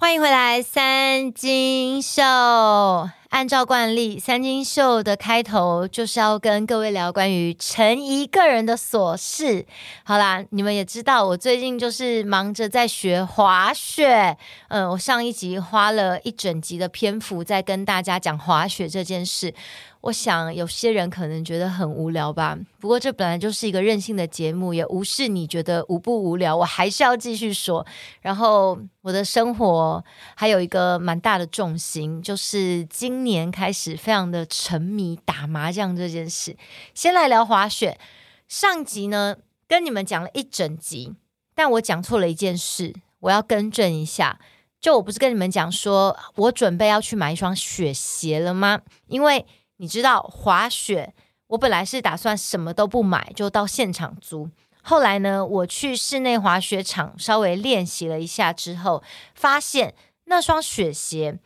欢迎回来，三金秀。按照惯例，三金秀的开头就是要跟各位聊关于陈沂个人的琐事。好啦，你们也知道，我最近就是忙着在学滑雪。嗯，我上一集花了一整集的篇幅在跟大家讲滑雪这件事。我想有些人可能觉得很无聊吧，不过这本来就是一个任性的节目，也无视你觉得无不无聊，我还是要继续说。然后我的生活还有一个蛮大的重心，就是今年开始非常的沉迷打麻将这件事。先来聊滑雪，上集呢跟你们讲了一整集，但我讲错了一件事，我要更正一下。就我不是跟你们讲说我准备要去买一双雪鞋了吗？因为你知道滑雪，我本来是打算什么都不买，就到现场租。后来呢，我去室内滑雪场稍微练习了一下之后，发现那双雪鞋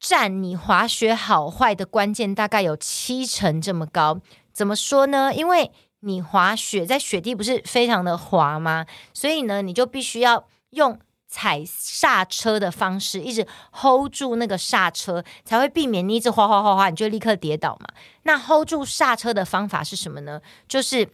占你滑雪好坏的关键大概有七成这么高。怎么说呢？因为你滑雪在雪地不是非常的滑吗？所以呢，你就必须要用。踩刹车的方式，一直 hold 住那个刹车，才会避免你一直哗哗哗哗，你就立刻跌倒嘛。那 hold 住刹车的方法是什么呢？就是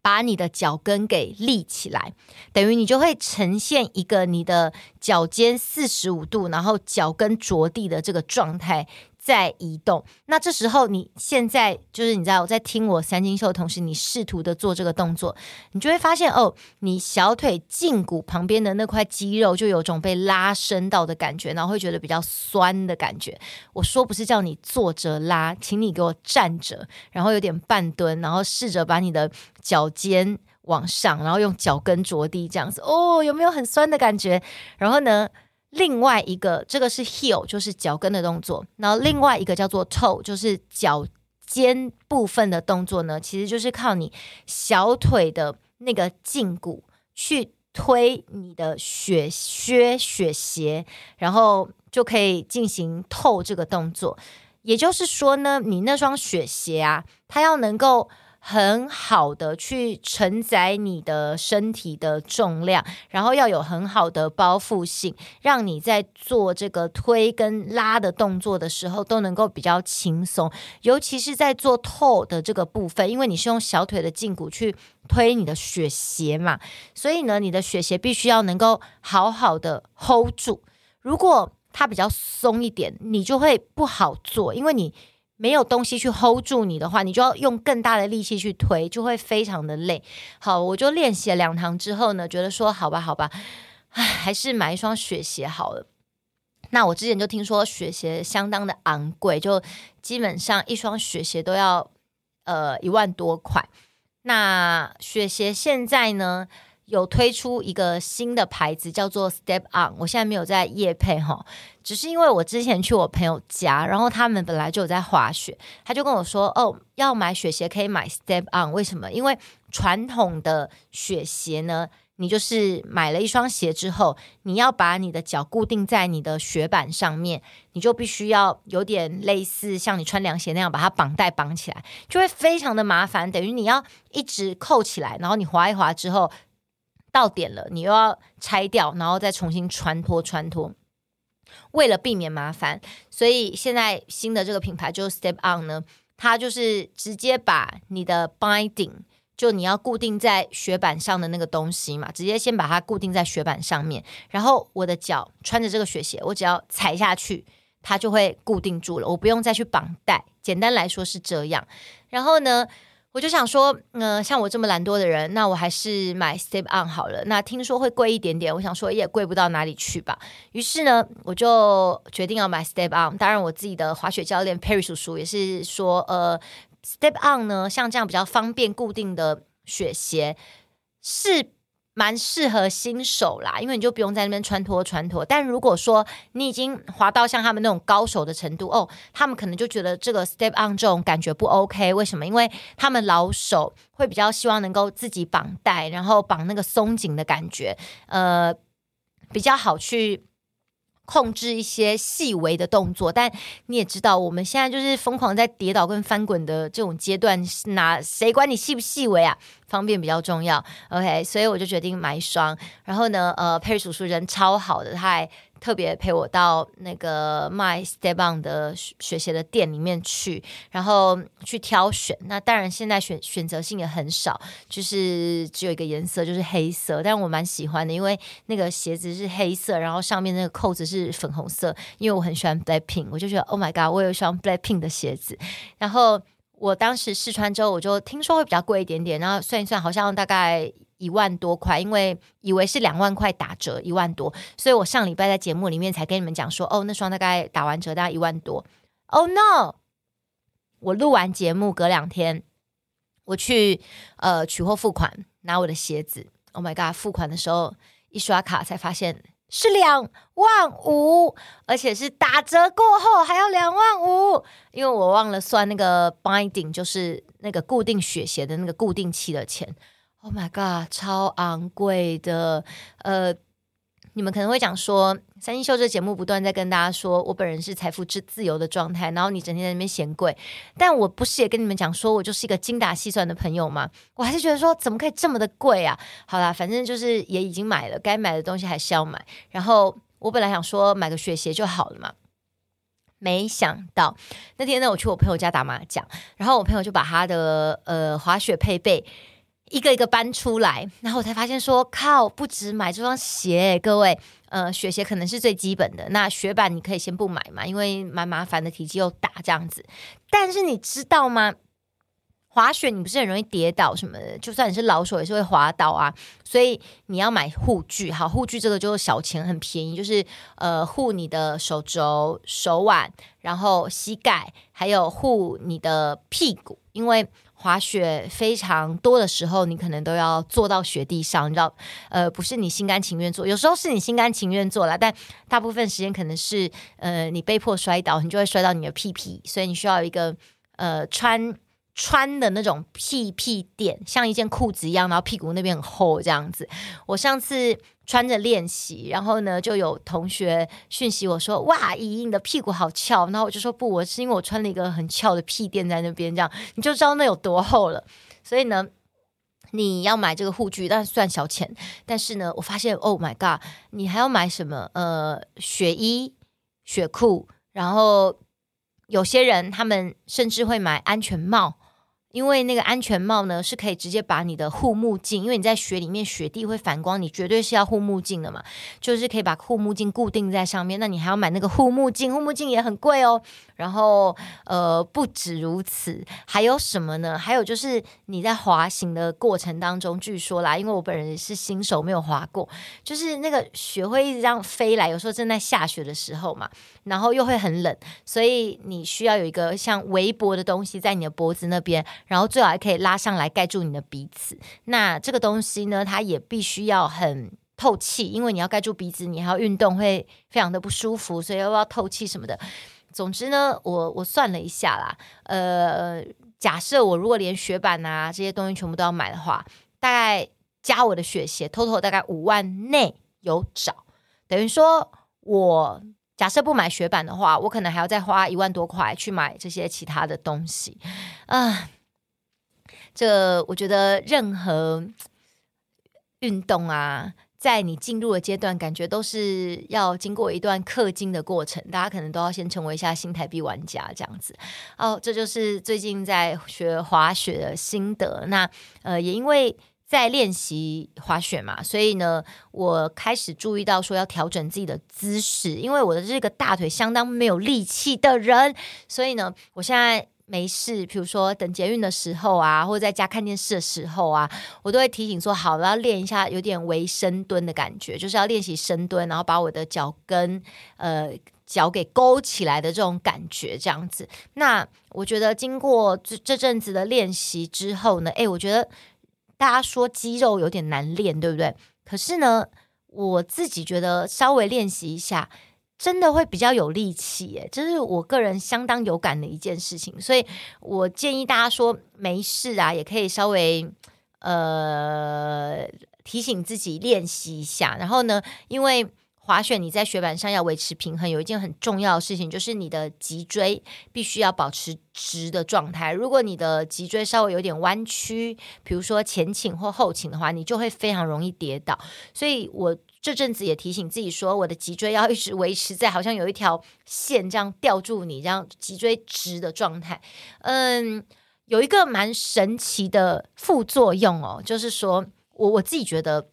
把你的脚跟给立起来，等于你就会呈现一个你的脚尖四十五度，然后脚跟着地的这个状态。在移动，那这时候你现在就是你知道我在听我三金秀的同时，你试图的做这个动作，你就会发现哦，你小腿胫骨旁边的那块肌肉就有种被拉伸到的感觉，然后会觉得比较酸的感觉。我说不是叫你坐着拉，请你给我站着，然后有点半蹲，然后试着把你的脚尖往上，然后用脚跟着地这样子哦，有没有很酸的感觉？然后呢？另外一个，这个是 heel，就是脚跟的动作。然后另外一个叫做 toe，就是脚尖部分的动作呢，其实就是靠你小腿的那个胫骨去推你的雪靴、雪鞋，然后就可以进行 toe 这个动作。也就是说呢，你那双雪鞋啊，它要能够。很好的去承载你的身体的重量，然后要有很好的包覆性，让你在做这个推跟拉的动作的时候都能够比较轻松。尤其是在做 toe 的这个部分，因为你是用小腿的胫骨去推你的雪鞋嘛，所以呢，你的雪鞋必须要能够好好的 hold 住。如果它比较松一点，你就会不好做，因为你。没有东西去 hold 住你的话，你就要用更大的力气去推，就会非常的累。好，我就练习了两堂之后呢，觉得说好吧，好吧，唉，还是买一双雪鞋好了。那我之前就听说雪鞋相当的昂贵，就基本上一双雪鞋都要呃一万多块。那雪鞋现在呢，有推出一个新的牌子，叫做 Step On。我现在没有在夜配哈，只是因为我之前去我朋友家，然后他们本来就有在滑雪，他就跟我说：“哦，要买雪鞋可以买 Step On。为什么？因为传统的雪鞋呢，你就是买了一双鞋之后，你要把你的脚固定在你的雪板上面，你就必须要有点类似像你穿凉鞋那样把它绑带绑起来，就会非常的麻烦。等于你要一直扣起来，然后你滑一滑之后。”到点了，你又要拆掉，然后再重新穿脱穿脱。为了避免麻烦，所以现在新的这个品牌就是 Step On 呢，它就是直接把你的 binding，就你要固定在雪板上的那个东西嘛，直接先把它固定在雪板上面。然后我的脚穿着这个雪鞋，我只要踩下去，它就会固定住了，我不用再去绑带。简单来说是这样。然后呢，我就想说，嗯、呃，像我这么懒惰的人，那我还是买 Step On 好了。那听说会贵一点点，我想说也贵不到哪里去吧。于是呢，我就决定要买 Step On。当然，我自己的滑雪教练 Perry 叔叔也是说，呃，Step On 呢，像这样比较方便固定的雪鞋是。蛮适合新手啦，因为你就不用在那边穿脱穿脱。但如果说你已经滑到像他们那种高手的程度哦，他们可能就觉得这个 step on 这种感觉不 OK。为什么？因为他们老手会比较希望能够自己绑带，然后绑那个松紧的感觉，呃，比较好去。控制一些细微的动作，但你也知道，我们现在就是疯狂在跌倒跟翻滚的这种阶段，哪谁管你细不细微啊？方便比较重要。OK，所以我就决定买一双。然后呢，呃，佩叔叔人超好的，他还特别陪我到那个 My Step On 的雪鞋的店里面去，然后去挑选。那当然现在选选择性也很少，就是只有一个颜色，就是黑色。但是我蛮喜欢的，因为那个鞋子是黑色，然后上面那个扣子是粉红色。因为我很喜欢 Blackpink，我就觉得 Oh my God，我有一双 Blackpink 的鞋子。然后我当时试穿之后，我就听说会比较贵一点点，然后算一算，好像大概。一万多块，因为以为是两万块打折，一万多，所以我上礼拜在节目里面才跟你们讲说，哦，那双大概打完折大概一万多。Oh no！我录完节目隔两天，我去呃取货付款拿我的鞋子。Oh my god！付款的时候一刷卡才发现是两万五，而且是打折过后还要两万五，因为我忘了算那个 binding，就是那个固定雪鞋的那个固定器的钱。Oh my god，超昂贵的！呃，你们可能会讲说，三星秀这节目不断在跟大家说，我本人是财富自自由的状态，然后你整天在那边嫌贵，但我不是也跟你们讲说，我就是一个精打细算的朋友吗？我还是觉得说，怎么可以这么的贵啊？好啦，反正就是也已经买了，该买的东西还是要买。然后我本来想说买个雪鞋就好了嘛，没想到那天呢，我去我朋友家打麻将，然后我朋友就把他的呃滑雪配备。一个一个搬出来，然后我才发现说，靠，不止买这双鞋，各位，呃，雪鞋可能是最基本的。那雪板你可以先不买嘛，因为蛮麻烦的，体积又大这样子。但是你知道吗？滑雪你不是很容易跌倒什么的，就算你是老手也是会滑倒啊。所以你要买护具，好，护具这个就是小钱很便宜，就是呃护你的手肘、手腕，然后膝盖，还有护你的屁股，因为。滑雪非常多的时候，你可能都要坐到雪地上，你知道，呃，不是你心甘情愿做，有时候是你心甘情愿做了，但大部分时间可能是，呃，你被迫摔倒，你就会摔到你的屁屁，所以你需要一个，呃，穿穿的那种屁屁垫，像一件裤子一样，然后屁股那边很厚这样子。我上次。穿着练习，然后呢，就有同学讯息我说：“哇，姨你的屁股好翘。”然后我就说：“不，我是因为我穿了一个很翘的屁垫在那边，这样你就知道那有多厚了。”所以呢，你要买这个护具，但算小钱。但是呢，我发现，Oh my God，你还要买什么？呃，雪衣、雪裤，然后有些人他们甚至会买安全帽。因为那个安全帽呢，是可以直接把你的护目镜，因为你在雪里面，雪地会反光，你绝对是要护目镜的嘛，就是可以把护目镜固定在上面。那你还要买那个护目镜，护目镜也很贵哦。然后，呃，不止如此，还有什么呢？还有就是你在滑行的过程当中，据说啦，因为我本人是新手，没有滑过，就是那个雪会一直这样飞来，有时候正在下雪的时候嘛，然后又会很冷，所以你需要有一个像围脖的东西在你的脖子那边。然后最好还可以拉上来盖住你的鼻子。那这个东西呢，它也必须要很透气，因为你要盖住鼻子，你还要运动会非常的不舒服，所以要不要透气什么的。总之呢，我我算了一下啦，呃，假设我如果连雪板啊这些东西全部都要买的话，大概加我的雪鞋，total 大概五万内有找。等于说我假设不买雪板的话，我可能还要再花一万多块去买这些其他的东西啊。这我觉得任何运动啊，在你进入的阶段，感觉都是要经过一段氪金的过程。大家可能都要先成为一下新台币玩家这样子。哦，这就是最近在学滑雪的心得。那呃，也因为在练习滑雪嘛，所以呢，我开始注意到说要调整自己的姿势，因为我的这个大腿相当没有力气的人，所以呢，我现在。没事，比如说等捷运的时候啊，或者在家看电视的时候啊，我都会提醒说，好了，要练一下有点微深蹲的感觉，就是要练习深蹲，然后把我的脚跟呃脚给勾起来的这种感觉，这样子。那我觉得经过这这阵子的练习之后呢，诶，我觉得大家说肌肉有点难练，对不对？可是呢，我自己觉得稍微练习一下。真的会比较有力气耶，这是我个人相当有感的一件事情，所以我建议大家说没事啊，也可以稍微呃提醒自己练习一下。然后呢，因为滑雪你在雪板上要维持平衡，有一件很重要的事情就是你的脊椎必须要保持直的状态。如果你的脊椎稍微有点弯曲，比如说前倾或后倾的话，你就会非常容易跌倒。所以我这阵子也提醒自己说，我的脊椎要一直维持在好像有一条线这样吊住你，这样脊椎直的状态。嗯，有一个蛮神奇的副作用哦，就是说我我自己觉得。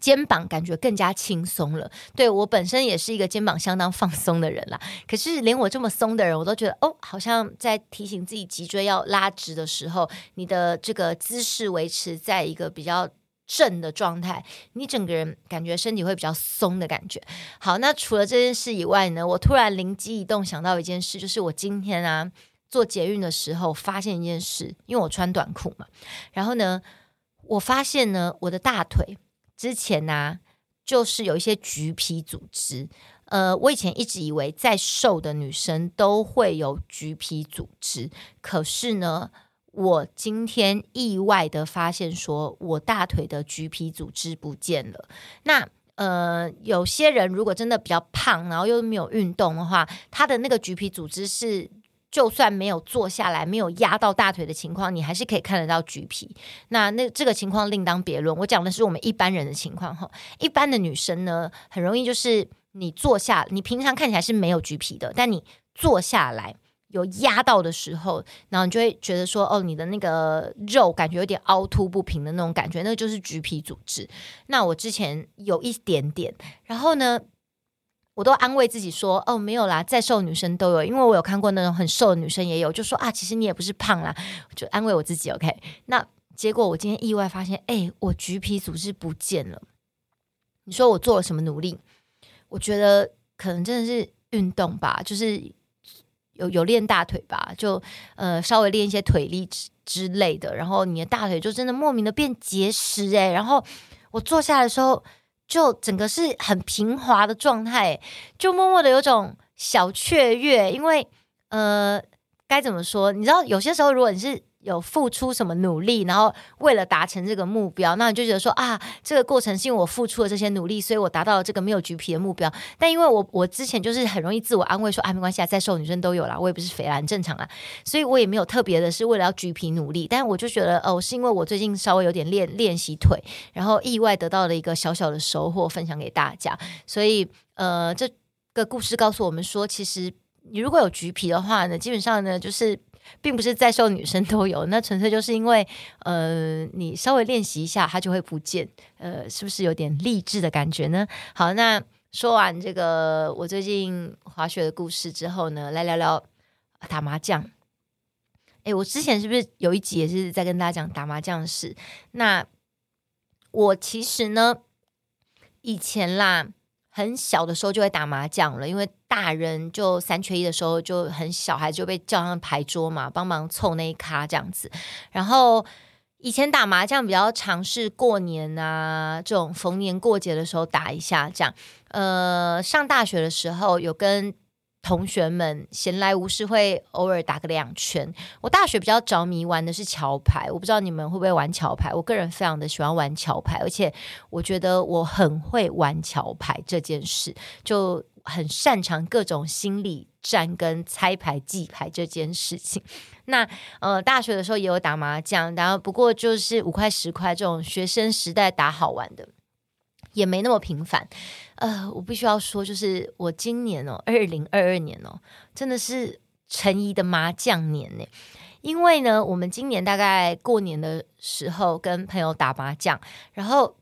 肩膀感觉更加轻松了，对，我本身也是一个肩膀相当放松的人啦。可是连我这么松的人，我都觉得哦，好像在提醒自己脊椎要拉直的时候，你的这个姿势维持在一个比较正的状态，你整个人感觉身体会比较松的感觉。好，那除了这件事以外呢，我突然灵机一动想到一件事，就是我今天啊坐捷运的时候发现一件事，因为我穿短裤嘛，然后呢，我发现呢我的大腿。之前呢、就是有一些橘皮组织。呃，我以前一直以为再瘦的女生都会有橘皮组织，可是呢，我今天意外的发现，说我大腿的橘皮组织不见了。那呃，有些人如果真的比较胖，然后又没有运动的话，他的那个橘皮组织是。就算没有坐下来，没有压到大腿的情况，你还是可以看得到橘皮。那那这个情况另当别论。我讲的是我们一般人的情况哈。一般的女生呢，很容易就是你坐下，你平常看起来是没有橘皮的，但你坐下来有压到的时候，然后你就会觉得说，哦，你的那个肉感觉有点凹凸不平的那种感觉，那就是橘皮组织。那我之前有一点点，然后呢，我都安慰自己说：“哦，没有啦，再瘦女生都有，因为我有看过那种很瘦的女生也有，就说啊，其实你也不是胖啦，就安慰我自己。OK，那结果我今天意外发现，哎，我橘皮组织不见了。你说我做了什么努力？我觉得可能真的是运动吧，就是有有练大腿吧，就呃稍微练一些腿力之之类的，然后你的大腿就真的莫名的变结实哎，然后我坐下来的时候。”就整个是很平滑的状态，就默默的有种小雀跃，因为呃，该怎么说？你知道，有些时候如果你是。有付出什么努力，然后为了达成这个目标，那你就觉得说啊，这个过程是因为我付出了这些努力，所以我达到了这个没有橘皮的目标。但因为我我之前就是很容易自我安慰说啊，没关系啊，再瘦女生都有啦，我也不是肥啦，很正常啊，所以我也没有特别的是为了要橘皮努力。但我就觉得哦，是因为我最近稍微有点练练习腿，然后意外得到了一个小小的收获，分享给大家。所以呃，这个故事告诉我们说，其实你如果有橘皮的话呢，基本上呢就是。并不是在瘦女生都有，那纯粹就是因为，呃，你稍微练习一下，它就会不见，呃，是不是有点励志的感觉呢？好，那说完这个我最近滑雪的故事之后呢，来聊聊打麻将。诶，我之前是不是有一集也是在跟大家讲打麻将的事？那我其实呢，以前啦。很小的时候就会打麻将了，因为大人就三缺一的时候就很小孩就被叫上牌桌嘛，帮忙凑那一卡这样子。然后以前打麻将比较尝试过年啊，这种逢年过节的时候打一下这样。呃，上大学的时候有跟。同学们闲来无事会偶尔打个两圈。我大学比较着迷玩的是桥牌，我不知道你们会不会玩桥牌。我个人非常的喜欢玩桥牌，而且我觉得我很会玩桥牌这件事，就很擅长各种心理战跟猜牌记牌这件事情。那呃，大学的时候也有打麻将，然后不过就是五块十块这种学生时代打好玩的。也没那么频繁，呃，我必须要说，就是我今年哦，二零二二年哦，真的是陈怡的麻将年呢。因为呢，我们今年大概过年的时候跟朋友打麻将，然后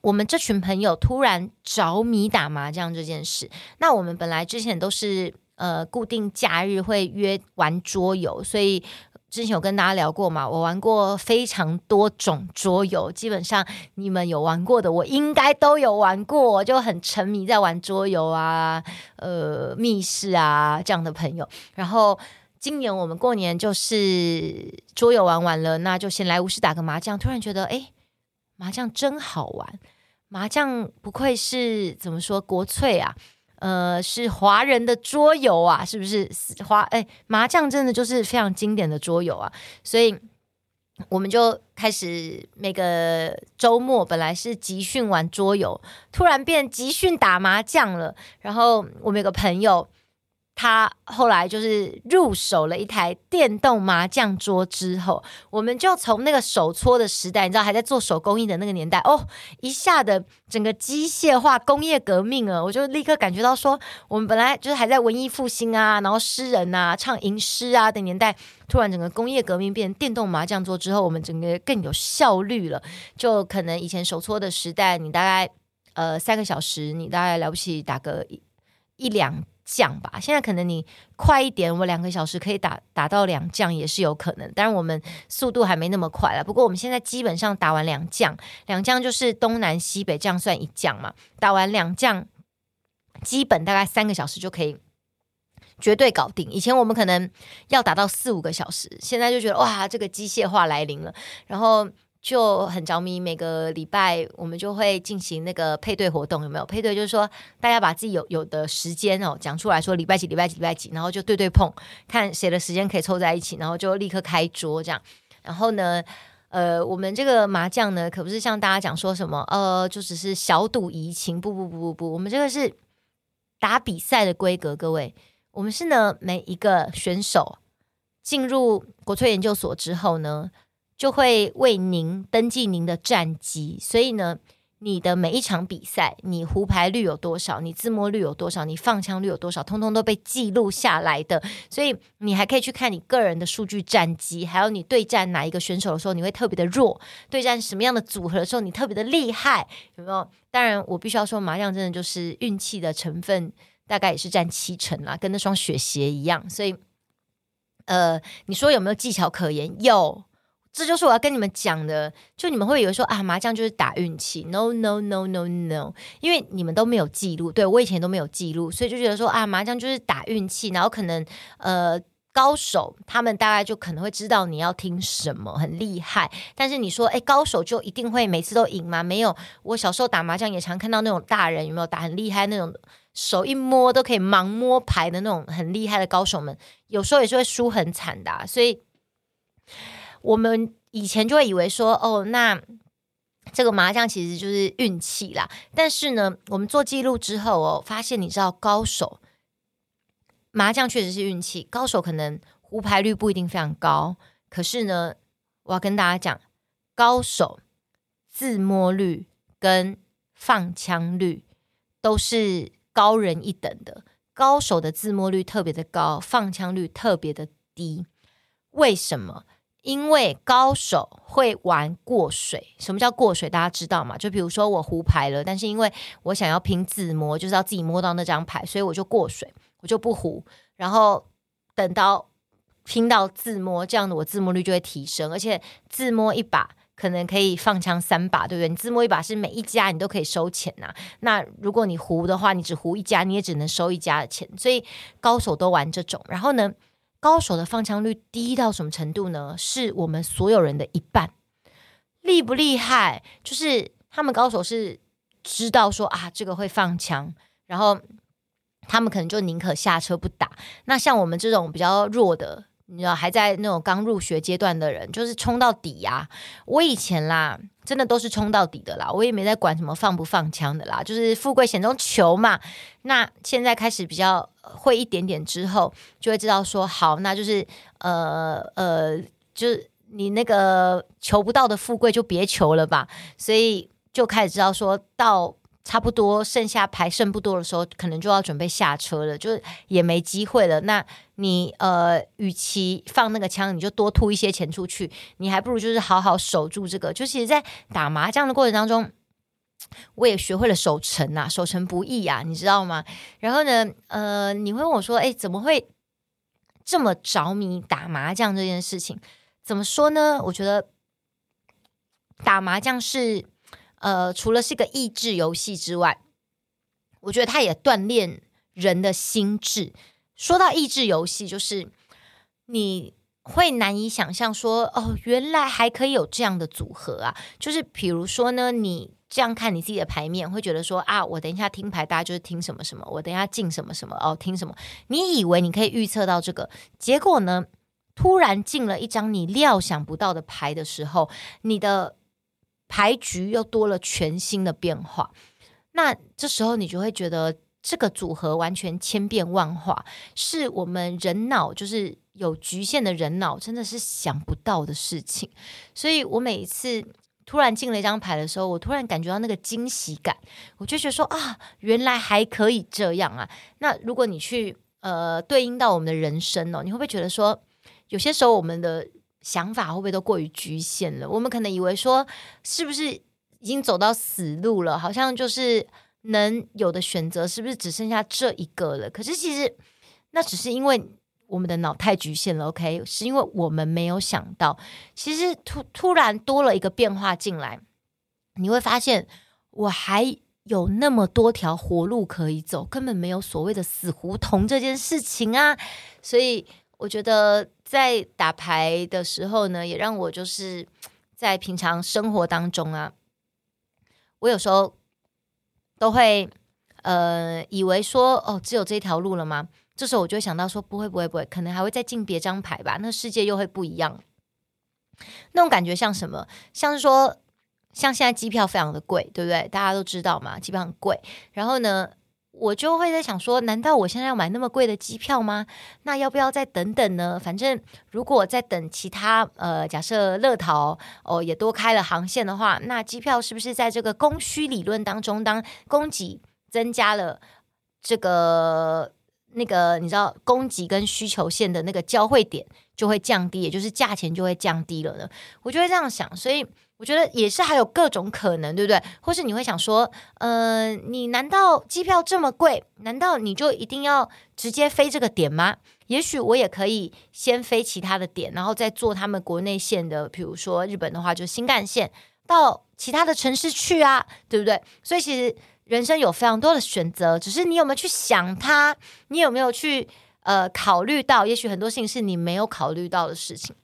我们这群朋友突然着迷打麻将这件事。那我们本来之前都是呃固定假日会约玩桌游，所以。之前有跟大家聊过嘛，我玩过非常多种桌游，基本上你们有玩过的，我应该都有玩过，就很沉迷在玩桌游啊，呃，密室啊这样的朋友。然后今年我们过年就是桌游玩完了，那就闲来无事打个麻将，突然觉得哎，麻将真好玩，麻将不愧是怎么说国粹啊。呃，是华人的桌游啊，是不是？华哎，麻将真的就是非常经典的桌游啊，所以我们就开始每个周末本来是集训玩桌游，突然变集训打麻将了。然后我们有个朋友，他后来就是入手了一台电动麻将桌之后，我们就从那个手搓的时代，你知道还在做手工艺的那个年代哦，一下的整个机械化工业革命啊，我就立刻感觉到说，我们本来就是还在文艺复兴啊，然后诗人啊唱吟诗啊的年代，突然整个工业革命变电动麻将桌之后，我们整个更有效率了。就可能以前手搓的时代，你大概呃三个小时，你大概了不起打个一一两。将吧，现在可能你快一点，我两个小时可以打打到两将也是有可能。当然我们速度还没那么快了。不过我们现在基本上打完两将，两将就是东南西北这样算一将嘛。打完两将，基本大概三个小时就可以绝对搞定。以前我们可能要打到四五个小时，现在就觉得哇，这个机械化来临了。然后。就很着迷，每个礼拜我们就会进行那个配对活动，有没有？配对就是说，大家把自己有有的时间哦讲出来说，礼拜几、礼拜几、礼拜几，然后就对对碰，看谁的时间可以凑在一起，然后就立刻开桌这样。然后呢，呃，我们这个麻将呢，可不是像大家讲说什么，呃，就只是小赌怡情，不不不不不，我们这个是打比赛的规格，各位，我们是呢每一个选手进入国粹研究所之后呢。就会为您登记您的战绩，所以呢，你的每一场比赛，你胡牌率有多少，你自摸率有多少，你放枪率有多少，通通都被记录下来的。所以你还可以去看你个人的数据战绩，还有你对战哪一个选手的时候，你会特别的弱；对战什么样的组合的时候，你特别的厉害，有没有？当然，我必须要说，麻将真的就是运气的成分，大概也是占七成啦，跟那双雪鞋一样。所以，呃，你说有没有技巧可言？有。这就是我要跟你们讲的，就你们会以为说啊，麻将就是打运气，no no no no no，因为你们都没有记录，对，我以前都没有记录，所以就觉得说啊，麻将就是打运气，然后可能呃高手他们大概就可能会知道你要听什么，很厉害，但是你说哎，高手就一定会每次都赢吗？没有，我小时候打麻将也常看到那种大人有没有打很厉害那种，手一摸都可以盲摸牌的那种很厉害的高手们，有时候也是会输很惨的，所以。我们以前就会以为说，哦，那这个麻将其实就是运气啦。但是呢，我们做记录之后哦，发现你知道，高手麻将确实是运气，高手可能胡牌率不一定非常高，可是呢，我要跟大家讲，高手自摸率跟放枪率都是高人一等的。高手的自摸率特别的高，放枪率特别的低，为什么？因为高手会玩过水，什么叫过水？大家知道吗？就比如说我胡牌了，但是因为我想要拼自摸，就是要自己摸到那张牌，所以我就过水，我就不胡，然后等到拼到自摸，这样的我自摸率就会提升，而且自摸一把可能可以放枪三把，对不对？你自摸一把是每一家你都可以收钱呐、那如果你胡的话，你只胡一家，你也只能收一家的钱，所以高手都玩这种。然后呢？高手的放枪率低到什么程度呢？是我们所有人的一半，厉不厉害？就是他们高手是知道说啊，这个会放枪，然后他们可能就宁可下车不打。那像我们这种比较弱的。你知道还在那种刚入学阶段的人，就是冲到底呀、我以前啦，真的都是冲到底的啦，我也没在管什么放不放枪的啦，就是富贵险中求嘛。那现在开始比较会一点点之后，就会知道说，好，那就是呃呃，就是你那个求不到的富贵就别求了吧。所以就开始知道说到。差不多剩下牌剩不多的时候，可能就要准备下车了，就也没机会了。那你呃，与其放那个枪，你就多吐一些钱出去，你还不如就是好好守住这个。就其实，在打麻将的过程当中，我也学会了守城啊，守城不易啊，你知道吗？然后呢，呃，你会问我说，哎，怎么会这么着迷打麻将这件事情？怎么说呢？我觉得打麻将是。呃，除了是个益智游戏之外，我觉得它也锻炼人的心智。说到益智游戏，就是你会难以想象说，哦，原来还可以有这样的组合啊！就是比如说呢，你这样看你自己的牌面，会觉得说啊，我等一下听牌，大家就是听什么什么，我等一下进什么什么哦，听什么？你以为你可以预测到这个，结果呢，突然进了一张你料想不到的牌的时候，你的。牌局又多了全新的变化，那这时候你就会觉得这个组合完全千变万化，是我们人脑就是有局限的人脑真的是想不到的事情。所以我每一次突然进了一张牌的时候，我突然感觉到那个惊喜感，我就觉得说啊，原来还可以这样啊。那如果你去呃对应到我们的人生哦，你会不会觉得说，有些时候我们的想法会不会都过于局限了？我们可能以为说，是不是已经走到死路了？好像就是。能有的选择是不是只剩下这一个了？可是其实那只是因为我们的脑太局限了，OK？是因为我们没有想到，其实突突然多了一个变化进来，你会发现我还有那么多条活路可以走，根本没有所谓的死胡同这件事情啊！所以我觉得在打牌的时候呢，也让我就是在平常生活当中啊，我有时候。都会呃以为说哦只有这条路了吗？这时候我就会想到说不会不会不会，可能还会再进别张牌吧，那世界又会不一样。那种感觉像什么？像是说像现在机票非常的贵，对不对？大家都知道嘛，机票很贵。然后呢，我就会在想说，难道我现在要买那么贵的机票吗？那要不要再等等呢？反正如果再等其他呃，假设乐桃哦也多开了航线的话，那机票是不是在这个供需理论当中，当供给增加了，这个那个你知道供给跟需求线的那个交汇点就会降低，也就是价钱就会降低了呢？我就会这样想，所以。我觉得也是，还有各种可能，对不对？或是你会想说，呃，你难道机票这么贵？难道你就一定要直接飞这个点吗？也许我也可以先飞其他的点，然后再坐他们国内线的，比如说日本的话，就新干线到其他的城市去啊，对不对？所以其实人生有非常多的选择，只是你有没有去想它？你有没有去呃考虑到？也许很多事情是你没有考虑到的事情。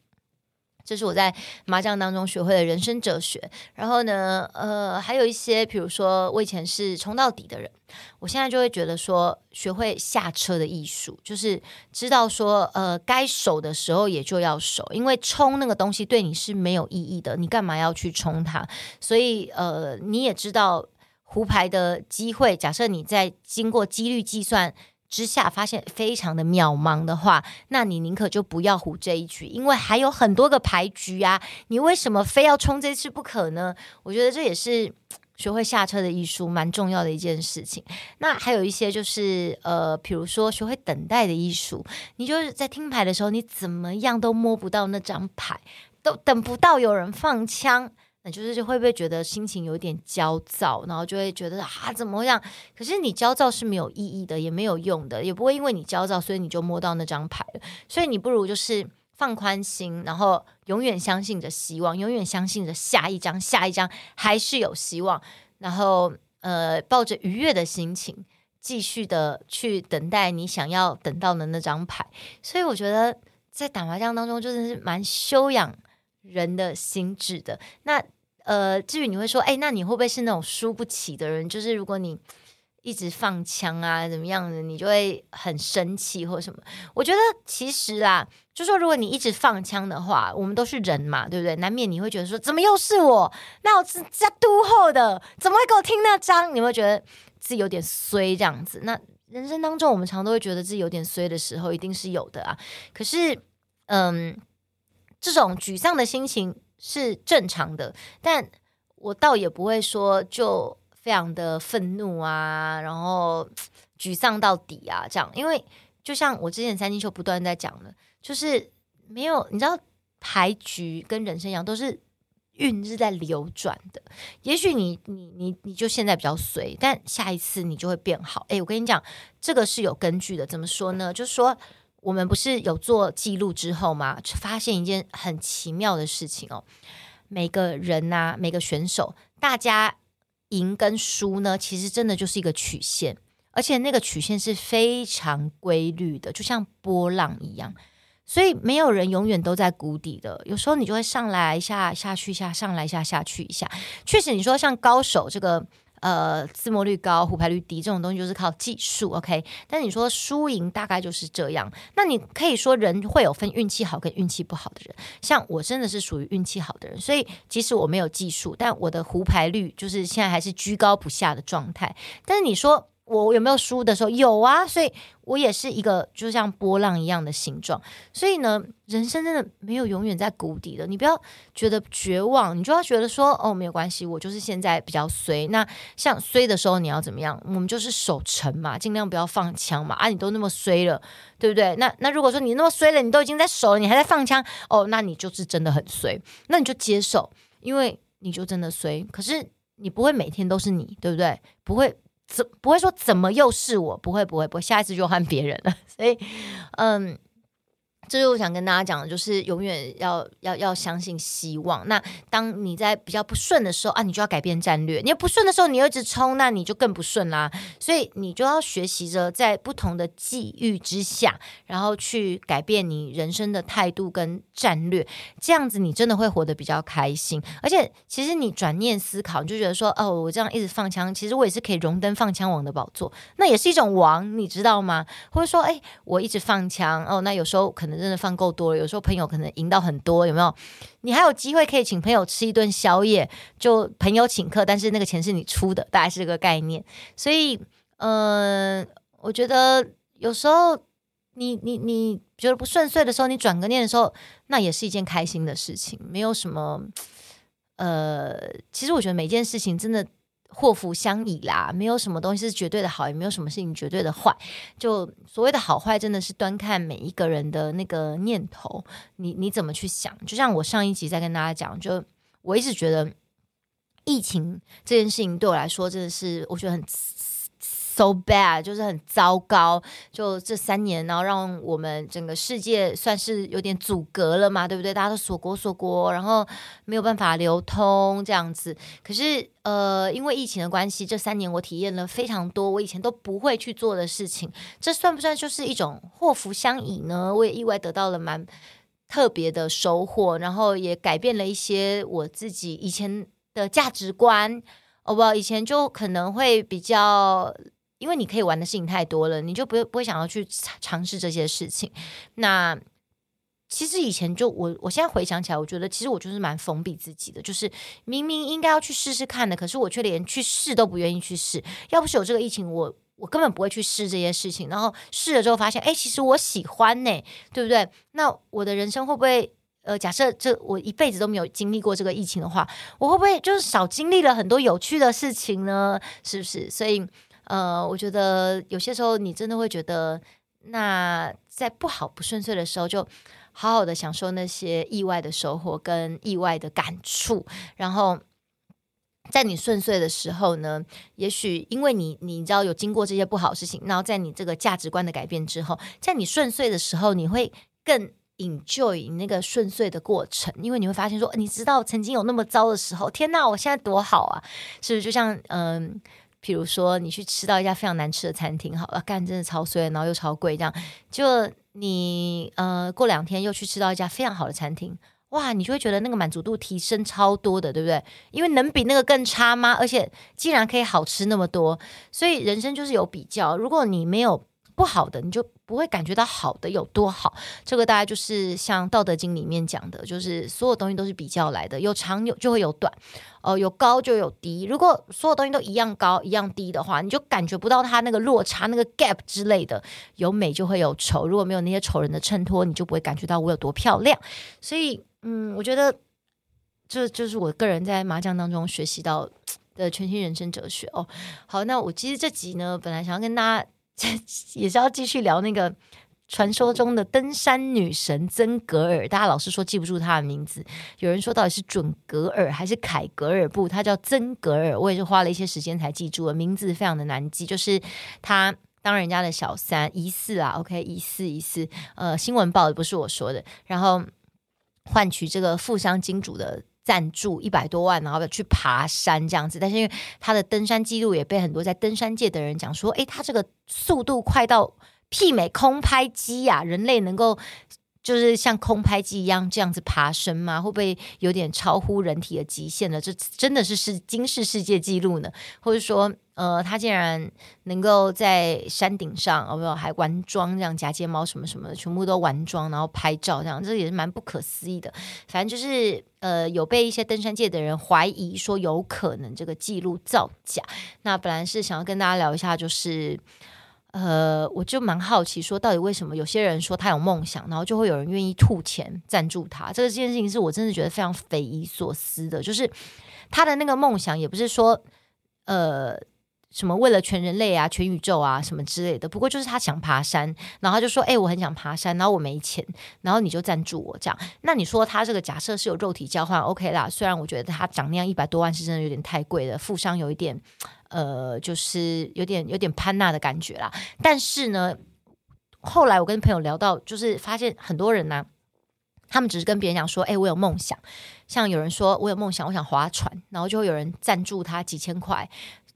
这是我在麻将当中学会的人生哲学。然后呢，呃，还有一些，比如说我以前是冲到底的人，我现在就会觉得说，学会下车的艺术，就是知道说，呃，该守的时候也就要守，因为冲那个东西对你是没有意义的，你干嘛要去冲它？所以，呃，你也知道胡牌的机会，假设你在经过几率计算。之下发现非常的渺茫的话，那你宁可就不要胡这一局，因为还有很多个牌局啊，你为什么非要冲这次不可呢？我觉得这也是学会下车的艺术，蛮重要的一件事情。那还有一些就是呃，比如说学会等待的艺术，你就是在听牌的时候，你怎么样都摸不到那张牌，都等不到有人放枪。那就是就会不会觉得心情有点焦躁，然后就会觉得啊怎么样？可是你焦躁是没有意义的，也没有用的，也不会因为你焦躁，所以你就摸到那张牌了。所以你不如就是放宽心，然后永远相信着希望，永远相信着下一张，下一张还是有希望。然后呃，抱着愉悦的心情，继续的去等待你想要等到的那张牌。所以我觉得在打麻将当中，真的是蛮修养。人的心智的那呃，至于你会说，哎，那你会不会是那种输不起的人？就是如果你一直放枪啊，怎么样的，你就会很生气或什么？我觉得其实啊，就说如果你一直放枪的话，我们都是人嘛，对不对？难免你会觉得说，怎么又是我？那我是在督后的，怎么会给我听那张？你会觉得自己有点衰这样子？那人生当中，我们常都会觉得自己有点衰的时候，一定是有的啊。可是，嗯。这种沮丧的心情是正常的，但我倒也不会说就非常的愤怒啊，然后 沮丧到底啊，这样，因为就像我之前三金秀不断在讲的，就是没有你知道牌局跟人生一样，都是运是在流转的。也许你你你你就现在比较随，但下一次你就会变好。诶，我跟你讲，这个是有根据的。怎么说呢？就是说。我们不是有做记录之后吗？发现一件很奇妙的事情哦。每个人呐、每个选手，大家赢跟输呢，其实真的就是一个曲线，而且那个曲线是非常规律的，就像波浪一样。所以没有人永远都在谷底的，有时候你就会上来一下，下去一下，上来一下，下去一下。确实，你说像高手这个。呃，自摸率高、胡牌率低这种东西就是靠技术，OK。但你说输赢大概就是这样。那你可以说人会有分运气好跟运气不好的人，像我真的是属于运气好的人，所以即使我没有技术，但我的胡牌率就是现在还是居高不下的状态。但是你说我有没有输的时候？有啊，所以我也是一个就像波浪一样的形状。所以呢，人生真的没有永远在谷底的。你不要觉得绝望，你就要觉得说哦，没有关系，我就是现在比较衰。那像衰的时候，你要怎么样？我们就是守城嘛，尽量不要放枪嘛。啊，你都那么衰了，对不对？那那如果说你那么衰了，你都已经在守了，你还在放枪，哦，那你就是真的很衰。那你就接受，因为你就真的衰。可是你不会每天都是你，对不对？不会。怎不会说怎么又是我？不会不会不会，下一次就换别人了。所以，嗯。这是我想跟大家讲的，就是永远要要要相信希望。那当你在比较不顺的时候啊，你就要改变战略。你不顺的时候，你又一直冲，那你就更不顺啦。所以你就要学习着在不同的际遇之下，然后去改变你人生的态度跟战略。这样子你真的会活得比较开心。而且其实你转念思考，你就觉得说，哦，我这样一直放枪，其实我也是可以荣登放枪王的宝座，那也是一种王，你知道吗？或者说，哎，我一直放枪，哦，那有时候可能。真的放够多了，有时候朋友可能赢到很多，有没有？你还有机会可以请朋友吃一顿宵夜，就朋友请客，但是那个钱是你出的，大概是这个概念。所以，嗯、呃，我觉得有时候你你你觉得不顺遂的时候，你转个念的时候，那也是一件开心的事情，没有什么。呃，其实我觉得每件事情真的。祸福相倚啦，没有什么东西是绝对的好，也没有什么事情绝对的坏。就所谓的好坏，真的是端看每一个人的那个念头，你你怎么去想？就像我上一集在跟大家讲，就我一直觉得疫情这件事情对我来说，真的是我觉得很。So bad，就是很糟糕。就这三年，然后让我们整个世界算是有点阻隔了嘛，对不对？大家都锁国锁国，然后没有办法流通这样子。可是，呃，因为疫情的关系，这三年我体验了非常多我以前都不会去做的事情。这算不算就是一种祸福相依呢？我也意外得到了蛮特别的收获，然后也改变了一些我自己以前的价值观。哦不，以前就可能会比较。因为你可以玩的事情太多了，你就不会不会想要去尝试这些事情。那其实以前就我，我现在回想起来，我觉得其实我就是蛮封闭自己的，就是明明应该要去试试看的，可是我却连去试都不愿意去试。要不是有这个疫情，我我根本不会去试这些事情。然后试了之后发现，哎，其实我喜欢呢，对不对？那我的人生会不会呃，假设这我一辈子都没有经历过这个疫情的话，我会不会就是少经历了很多有趣的事情呢？是不是？所以。呃，我觉得有些时候你真的会觉得，那在不好不顺遂的时候，就好好的享受那些意外的收获跟意外的感触。然后在你顺遂的时候呢，也许因为你你知道有经过这些不好事情，然后在你这个价值观的改变之后，在你顺遂的时候，你会更 enjoy 那个顺遂的过程，因为你会发现说，你知道曾经有那么糟的时候，天哪，我现在多好啊！是不是就像嗯？比如说，你去吃到一家非常难吃的餐厅，好了，干真的超衰，然后又超贵，这样就你呃过两天又去吃到一家非常好的餐厅，哇，你就会觉得那个满足度提升超多的，对不对？因为能比那个更差吗？而且竟然可以好吃那么多，所以人生就是有比较。如果你没有不好的，你就不会感觉到好的有多好。这个大概就是像《道德经》里面讲的，就是所有东西都是比较来的，有长有就会有短，呃，有高就有低。如果所有东西都一样高一样低的话，你就感觉不到它那个落差、那个 gap 之类的。有美就会有丑，如果没有那些丑人的衬托，你就不会感觉到我有多漂亮。所以，嗯，我觉得这就是我个人在麻将当中学习到的全新人生哲学哦。好，那我其实这集呢，本来想要跟大家。也是要继续聊那个传说中的登山女神曾格尔，大家老是说记不住她的名字，有人说到底是准格尔还是凯格尔不？她叫曾格尔，我也是花了一些时间才记住了，名字非常的难记。就是她当人家的小三，疑似啊，OK，疑似疑似，呃，新闻报的不是我说的，然后换取这个富商金主的。赞助一百多万，然后去爬山这样子，但是因为他的登山记录也被很多在登山界的人讲说，诶，他这个速度快到媲美空拍机呀、啊！人类能够就是像空拍机一样这样子爬升吗？会不会有点超乎人体的极限了？这真的是是惊世世界纪录呢？或者说？呃，他竟然能够在山顶上，哦不，还玩妆这样夹睫毛什么什么的，全部都玩妆，然后拍照这样，这也是蛮不可思议的。反正就是呃，有被一些登山界的人怀疑说有可能这个记录造假。那本来是想要跟大家聊一下，就是。呃，我就蛮好奇，说到底为什么有些人说他有梦想，然后就会有人愿意吐钱赞助他？这个件事情是我真的觉得非常匪夷所思的。就是他的那个梦想，也不是说呃什么为了全人类啊、全宇宙啊什么之类的。不过就是他想爬山，然后他就说：“哎、我很想爬山，然后我没钱，然后你就赞助我这样。”那你说他这个假设是有肉体交换，OK 啦。虽然我觉得他长那样一百多万是真的有点太贵了，富商有一点。呃，就是有点有点潘娜的感觉啦。但是呢，后来我跟朋友聊到，就是发现很多人呢、他们只是跟别人讲说：“哎、我有梦想。”像有人说我有梦想，我想划船，然后就会有人赞助他几千块、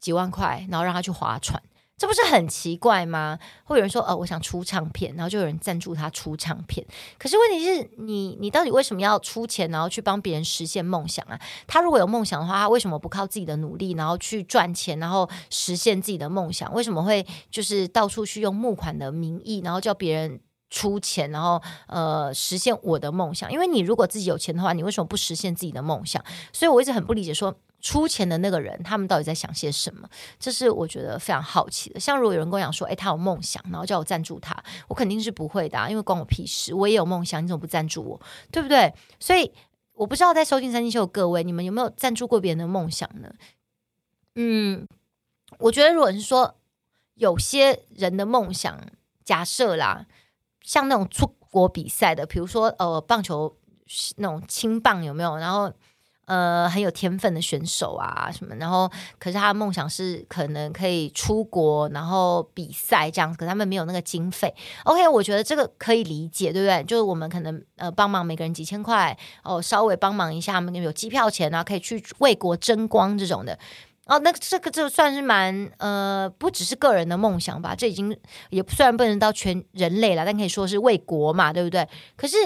几万块，然后让他去划船。这不是很奇怪吗？会有人说，呃，我想出唱片，然后就有人赞助他出唱片。可是问题是你，你到底为什么要出钱，然后去帮别人实现梦想啊？他如果有梦想的话，他为什么不靠自己的努力，然后去赚钱，然后实现自己的梦想？为什么会就是到处去用募款的名义，然后叫别人出钱，然后呃实现我的梦想？因为你如果自己有钱的话，你为什么不实现自己的梦想？所以我一直很不理解说。出钱的那个人，他们到底在想些什么？这是我觉得非常好奇的。像如果有人跟我讲说，诶，他有梦想，然后叫我赞助他，我肯定是不会的啊，因为关我屁事。我也有梦想，你怎么不赞助我？对不对？所以我不知道在收听三金秀的各位，你们有没有赞助过别人的梦想呢？嗯，我觉得如果是说有些人的梦想，假设啦，像那种出国比赛的，比如说呃棒球那种青棒有没有？然后。呃，很有天分的选手啊，什么？然后，可是他的梦想是可能可以出国，然后比赛这样子，可他们没有那个经费。OK，我觉得这个可以理解，对不对？就是我们可能呃帮忙每个人几千块哦，稍微帮忙一下，他们有机票钱啊，可以去为国争光这种的。哦，那这个就算是蛮呃，不只是个人的梦想吧？这已经也虽然不能到全人类了，但可以说是为国嘛，对不对？可是。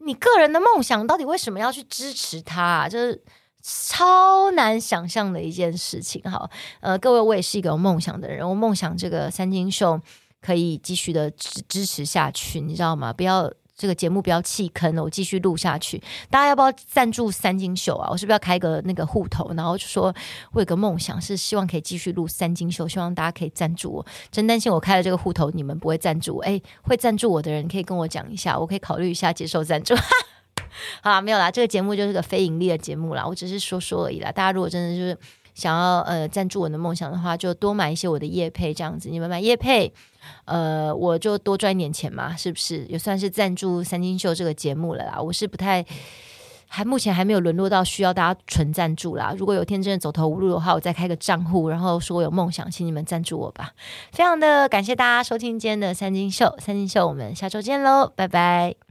你个人的梦想到底为什么要去支持他啊？就是超难想象的一件事情。好，呃，各位，我也是一个有梦想的人，我梦想这个三金秀可以继续的支支持下去，你知道吗？不要。这个节目不要弃坑了，我继续录下去。大家要不要赞助三金秀啊？我是不是要开个那个户头？然后就说我有个梦想是希望可以继续录三金秀，希望大家可以赞助我。真担心我开了这个户头，你们不会赞助我。哎，会赞助我的人可以跟我讲一下，我可以考虑一下接受赞助。好啦，没有啦，这个节目就是个非盈利的节目啦，我只是说说而已啦。大家如果真的就是想要呃赞助我的梦想的话，就多买一些我的叶配这样子。你们买叶配。呃，我就多赚一点钱嘛，是不是也算是赞助三金秀这个节目了啦？我是不太，还目前还没有沦落到需要大家纯赞助啦。如果有天真的走投无路的话，我再开个账户，然后说我有梦想，请你们赞助我吧。非常的感谢大家收听今天的三金秀，三金秀，我们下周见喽，拜拜。